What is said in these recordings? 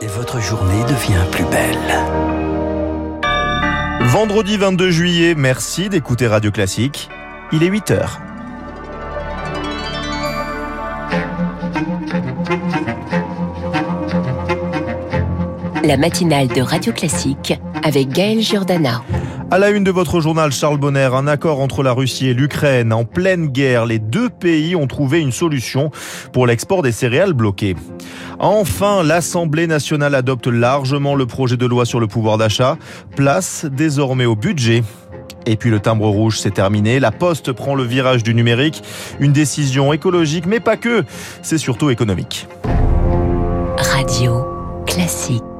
et votre journée devient plus belle. Vendredi 22 juillet, merci d'écouter Radio Classique. Il est 8 heures. La matinale de Radio Classique avec Gaël Giordana. À la une de votre journal, Charles Bonner, un accord entre la Russie et l'Ukraine. En pleine guerre, les deux pays ont trouvé une solution pour l'export des céréales bloquées. Enfin, l'Assemblée nationale adopte largement le projet de loi sur le pouvoir d'achat. Place désormais au budget. Et puis le timbre rouge, c'est terminé. La Poste prend le virage du numérique. Une décision écologique, mais pas que. C'est surtout économique. Radio Classique.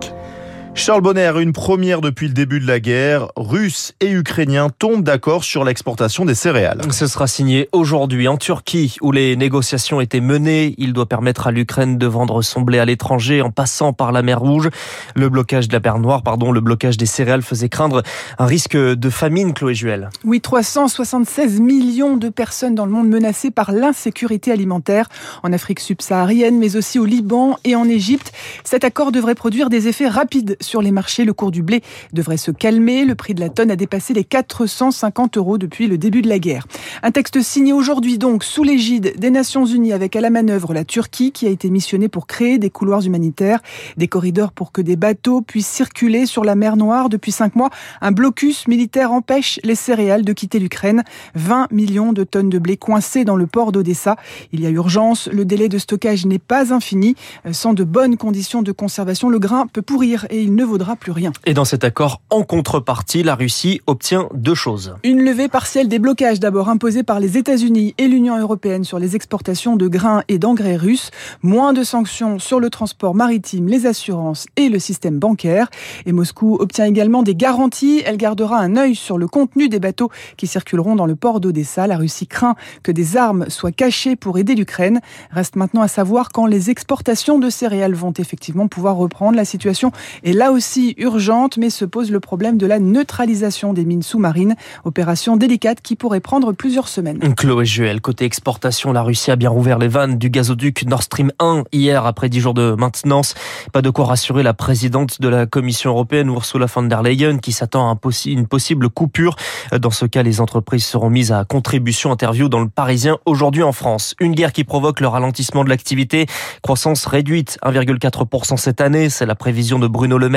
Charles Bonner, une première depuis le début de la guerre. Russes et Ukrainiens tombent d'accord sur l'exportation des céréales. Ce sera signé aujourd'hui en Turquie où les négociations étaient menées. Il doit permettre à l'Ukraine de vendre son blé à l'étranger en passant par la mer Rouge. Le blocage de la mer Noire, pardon, le blocage des céréales faisait craindre un risque de famine, Chloé Juel. Oui, 376 millions de personnes dans le monde menacées par l'insécurité alimentaire en Afrique subsaharienne, mais aussi au Liban et en Égypte. Cet accord devrait produire des effets rapides sur les marchés, le cours du blé devrait se calmer. Le prix de la tonne a dépassé les 450 euros depuis le début de la guerre. Un texte signé aujourd'hui donc sous l'égide des Nations Unies avec à la manœuvre la Turquie qui a été missionnée pour créer des couloirs humanitaires, des corridors pour que des bateaux puissent circuler sur la mer Noire. Depuis cinq mois, un blocus militaire empêche les céréales de quitter l'Ukraine. 20 millions de tonnes de blé coincées dans le port d'Odessa. Il y a urgence, le délai de stockage n'est pas infini. Sans de bonnes conditions de conservation, le grain peut pourrir et il ne vaudra plus rien. Et dans cet accord, en contrepartie, la Russie obtient deux choses. Une levée partielle des blocages d'abord imposés par les États-Unis et l'Union européenne sur les exportations de grains et d'engrais russes, moins de sanctions sur le transport maritime, les assurances et le système bancaire. Et Moscou obtient également des garanties. Elle gardera un œil sur le contenu des bateaux qui circuleront dans le port d'Odessa. La Russie craint que des armes soient cachées pour aider l'Ukraine. Reste maintenant à savoir quand les exportations de céréales vont effectivement pouvoir reprendre. La situation est là aussi urgente, mais se pose le problème de la neutralisation des mines sous-marines, opération délicate qui pourrait prendre plusieurs semaines. Chloé Juel, côté exportation, la Russie a bien rouvert les vannes du gazoduc Nord Stream 1 hier après dix jours de maintenance. Pas de quoi rassurer la présidente de la Commission européenne, Ursula von der Leyen, qui s'attend à une possible coupure. Dans ce cas, les entreprises seront mises à contribution. Interview dans le Parisien aujourd'hui en France. Une guerre qui provoque le ralentissement de l'activité. Croissance réduite, 1,4% cette année. C'est la prévision de Bruno Le Maire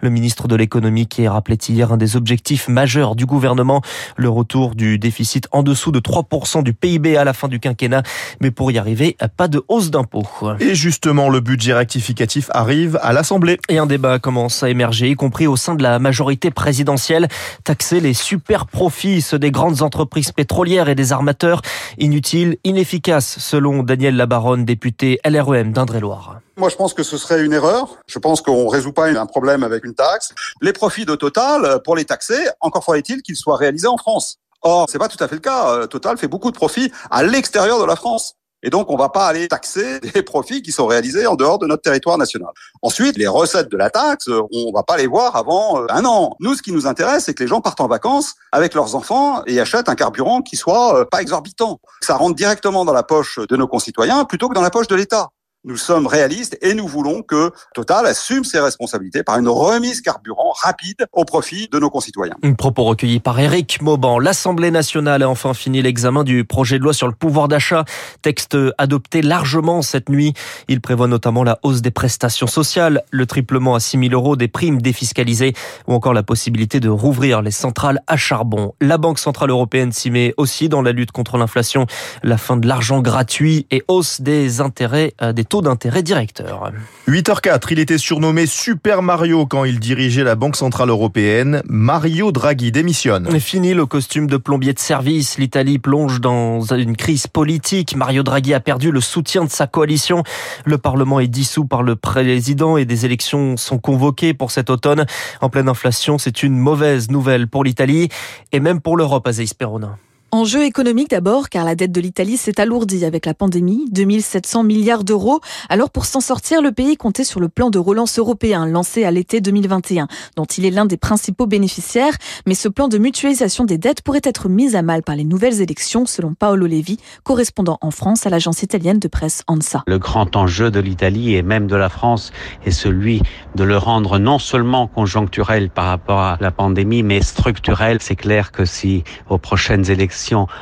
le ministre de l'économie qui rappelait hier un des objectifs majeurs du gouvernement, le retour du déficit en dessous de 3% du PIB à la fin du quinquennat. Mais pour y arriver, pas de hausse d'impôts. Et justement, le budget rectificatif arrive à l'Assemblée. Et un débat commence à émerger, y compris au sein de la majorité présidentielle. Taxer les super profits, ceux des grandes entreprises pétrolières et des armateurs, inutile, inefficace, selon Daniel Labaronne, député LREM d'Indre-et-Loire. Moi, je pense que ce serait une erreur. Je pense qu'on résout pas un problème avec une taxe. Les profits de Total, pour les taxer, encore faudrait-il qu'ils soient réalisés en France. Or, c'est pas tout à fait le cas. Total fait beaucoup de profits à l'extérieur de la France. Et donc, on va pas aller taxer des profits qui sont réalisés en dehors de notre territoire national. Ensuite, les recettes de la taxe, on va pas les voir avant un an. Nous, ce qui nous intéresse, c'est que les gens partent en vacances avec leurs enfants et achètent un carburant qui soit pas exorbitant. Ça rentre directement dans la poche de nos concitoyens plutôt que dans la poche de l'État. Nous sommes réalistes et nous voulons que Total assume ses responsabilités par une remise carburant rapide au profit de nos concitoyens. Un propos recueilli par Éric Mauban. L'Assemblée nationale a enfin fini l'examen du projet de loi sur le pouvoir d'achat. Texte adopté largement cette nuit. Il prévoit notamment la hausse des prestations sociales, le triplement à 6 000 euros des primes défiscalisées ou encore la possibilité de rouvrir les centrales à charbon. La Banque Centrale Européenne s'y met aussi dans la lutte contre l'inflation, la fin de l'argent gratuit et hausse des intérêts euh, des taux d'intérêt directeur. 8h04, il était surnommé Super Mario quand il dirigeait la Banque Centrale Européenne. Mario Draghi démissionne. Fini le costume de plombier de service. L'Italie plonge dans une crise politique. Mario Draghi a perdu le soutien de sa coalition. Le Parlement est dissous par le président et des élections sont convoquées pour cet automne. En pleine inflation, c'est une mauvaise nouvelle pour l'Italie et même pour l'Europe, Azéis Perona. Enjeu économique d'abord, car la dette de l'Italie s'est alourdie avec la pandémie, 2700 milliards d'euros. Alors pour s'en sortir, le pays comptait sur le plan de relance européen lancé à l'été 2021, dont il est l'un des principaux bénéficiaires. Mais ce plan de mutualisation des dettes pourrait être mis à mal par les nouvelles élections, selon Paolo Levi, correspondant en France à l'agence italienne de presse ANSA. Le grand enjeu de l'Italie et même de la France est celui de le rendre non seulement conjoncturel par rapport à la pandémie, mais structurel. C'est clair que si aux prochaines élections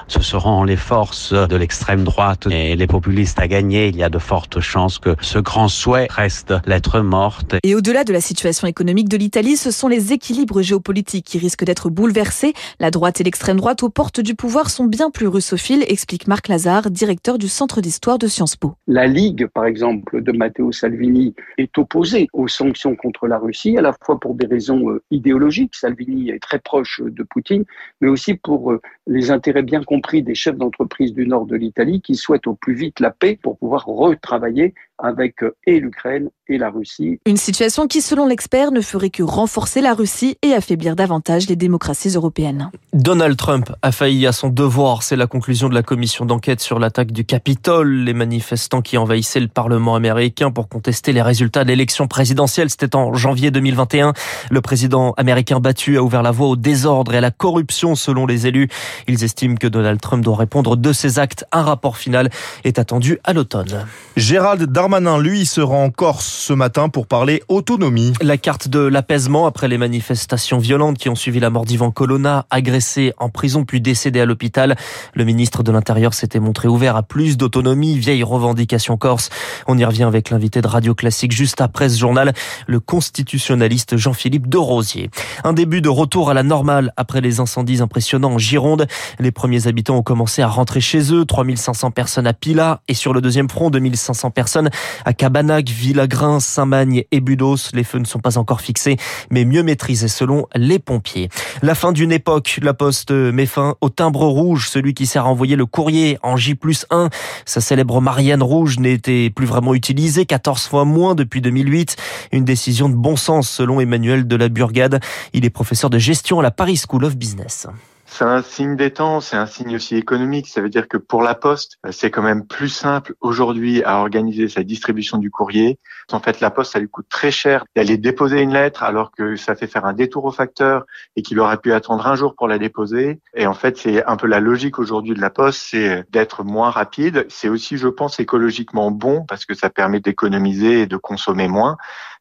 ce seront les forces de l'extrême droite et les populistes à gagner. Il y a de fortes chances que ce grand souhait reste lettre morte. Et au-delà de la situation économique de l'Italie, ce sont les équilibres géopolitiques qui risquent d'être bouleversés. La droite et l'extrême droite aux portes du pouvoir sont bien plus russophiles, explique Marc Lazare, directeur du Centre d'histoire de Sciences Po. La Ligue, par exemple, de Matteo Salvini est opposée aux sanctions contre la Russie, à la fois pour des raisons euh, idéologiques. Salvini est très proche de Poutine, mais aussi pour euh, les intérêts bien compris des chefs d'entreprise du nord de l'Italie qui souhaitent au plus vite la paix pour pouvoir retravailler avec euh, et l'Ukraine et la Russie. Une situation qui, selon l'expert, ne ferait que renforcer la Russie et affaiblir davantage les démocraties européennes. Donald Trump a failli à son devoir. C'est la conclusion de la commission d'enquête sur l'attaque du Capitole. Les manifestants qui envahissaient le Parlement américain pour contester les résultats de l'élection présidentielle, c'était en janvier 2021. Le président américain battu a ouvert la voie au désordre et à la corruption selon les élus. Ils estiment que Donald Trump doit répondre de ses actes. Un rapport final est attendu à l'automne. Gérald Darmanin, lui, se rend en Corse ce matin pour parler autonomie. La carte de l'apaisement après les manifestations violentes qui ont suivi la mort d'Ivan Colonna, agressé en prison puis décédé à l'hôpital. Le ministre de l'Intérieur s'était montré ouvert à plus d'autonomie, vieille revendication corse. On y revient avec l'invité de Radio Classique juste après ce journal, le constitutionnaliste Jean-Philippe de Rosier. Un début de retour à la normale après les incendies impressionnants en Gironde. Les premiers habitants ont commencé à rentrer chez eux, 3500 personnes à Pila et sur le deuxième front, 2500 personnes à Cabanac, Villagrin, Saint-Magne et Budos. Les feux ne sont pas encore fixés, mais mieux maîtrisés selon les pompiers. La fin d'une époque, la Poste met fin au timbre rouge, celui qui sert à envoyer le courrier en J plus 1. Sa célèbre Marianne rouge n'était plus vraiment utilisée, 14 fois moins depuis 2008. Une décision de bon sens selon Emmanuel de la Burgade. Il est professeur de gestion à la Paris School of Business. C'est un signe des temps, c'est un signe aussi économique. Ça veut dire que pour la Poste, c'est quand même plus simple aujourd'hui à organiser sa distribution du courrier. En fait, la Poste, ça lui coûte très cher d'aller déposer une lettre alors que ça fait faire un détour au facteur et qu'il aurait pu attendre un jour pour la déposer. Et en fait, c'est un peu la logique aujourd'hui de la Poste, c'est d'être moins rapide. C'est aussi, je pense, écologiquement bon parce que ça permet d'économiser et de consommer moins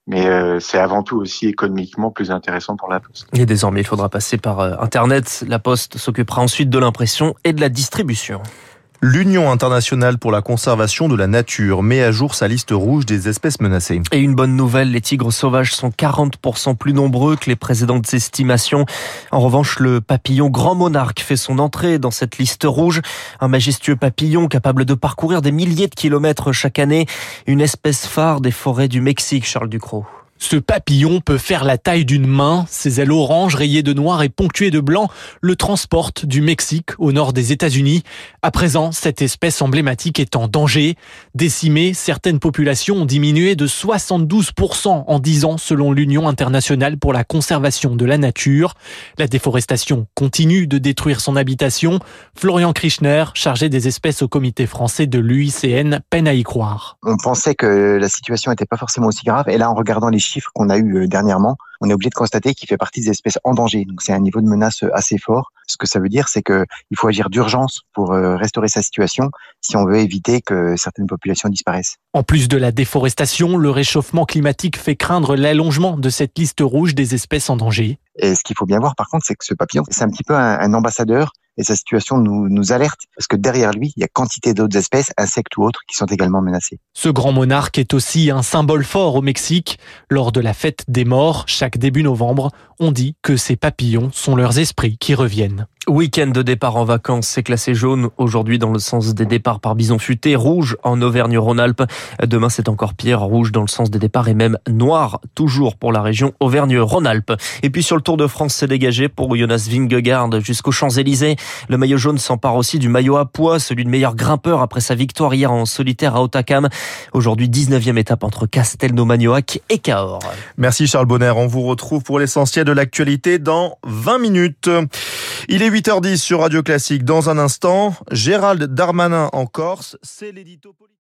mais euh, c'est avant tout aussi économiquement plus intéressant pour la Poste. Et désormais, il faudra passer par euh, Internet. La Poste s'occupera ensuite de l'impression et de la distribution. L'Union internationale pour la conservation de la nature met à jour sa liste rouge des espèces menacées. Et une bonne nouvelle, les tigres sauvages sont 40% plus nombreux que les précédentes estimations. En revanche, le papillon grand monarque fait son entrée dans cette liste rouge. Un majestueux papillon capable de parcourir des milliers de kilomètres chaque année. Une espèce phare des forêts du Mexique, Charles Ducrot. Ce papillon peut faire la taille d'une main. Ses ailes orange rayées de noir et ponctuées de blanc le transportent du Mexique au nord des États-Unis. À présent, cette espèce emblématique est en danger. Décimée, certaines populations ont diminué de 72% en 10 ans selon l'Union internationale pour la conservation de la nature. La déforestation continue de détruire son habitation. Florian Krichner, chargé des espèces au comité français de l'UICN, peine à y croire. On pensait que la situation n'était pas forcément aussi grave chiffres qu'on a eu euh, dernièrement, on est obligé de constater qu'il fait partie des espèces en danger. Donc c'est un niveau de menace euh, assez fort. Ce que ça veut dire, c'est que il faut agir d'urgence pour euh, restaurer sa situation si on veut éviter que certaines populations disparaissent. En plus de la déforestation, le réchauffement climatique fait craindre l'allongement de cette liste rouge des espèces en danger. Et ce qu'il faut bien voir, par contre, c'est que ce papillon, c'est un petit peu un, un ambassadeur et sa situation nous, nous alerte parce que derrière lui, il y a quantité d'autres espèces, insectes ou autres, qui sont également menacées. Ce grand monarque est aussi un symbole fort au Mexique. Lors de la fête des morts, chaque début novembre, on dit que ces papillons sont leurs esprits qui reviennent. Week-end de départ en vacances, c'est classé jaune aujourd'hui dans le sens des départs par bison futé, rouge en Auvergne-Rhône-Alpes. Demain, c'est encore pire, rouge dans le sens des départs et même noir toujours pour la région Auvergne-Rhône-Alpes. Et puis sur le Tour de France, c'est dégagé pour Jonas Vingegaard jusqu'aux Champs-Élysées. Le maillot jaune s'empare aussi du maillot à poids, celui de meilleur grimpeur après sa victoire hier en solitaire à Otakam. Aujourd'hui, 19e étape entre Castelnau-Magnoac et Cahors. Merci Charles Bonner. On vous retrouve pour l'essentiel de l'actualité dans 20 minutes. Il est 8h10 sur Radio Classique. Dans un instant, Gérald Darmanin en Corse, c'est l'édito politique.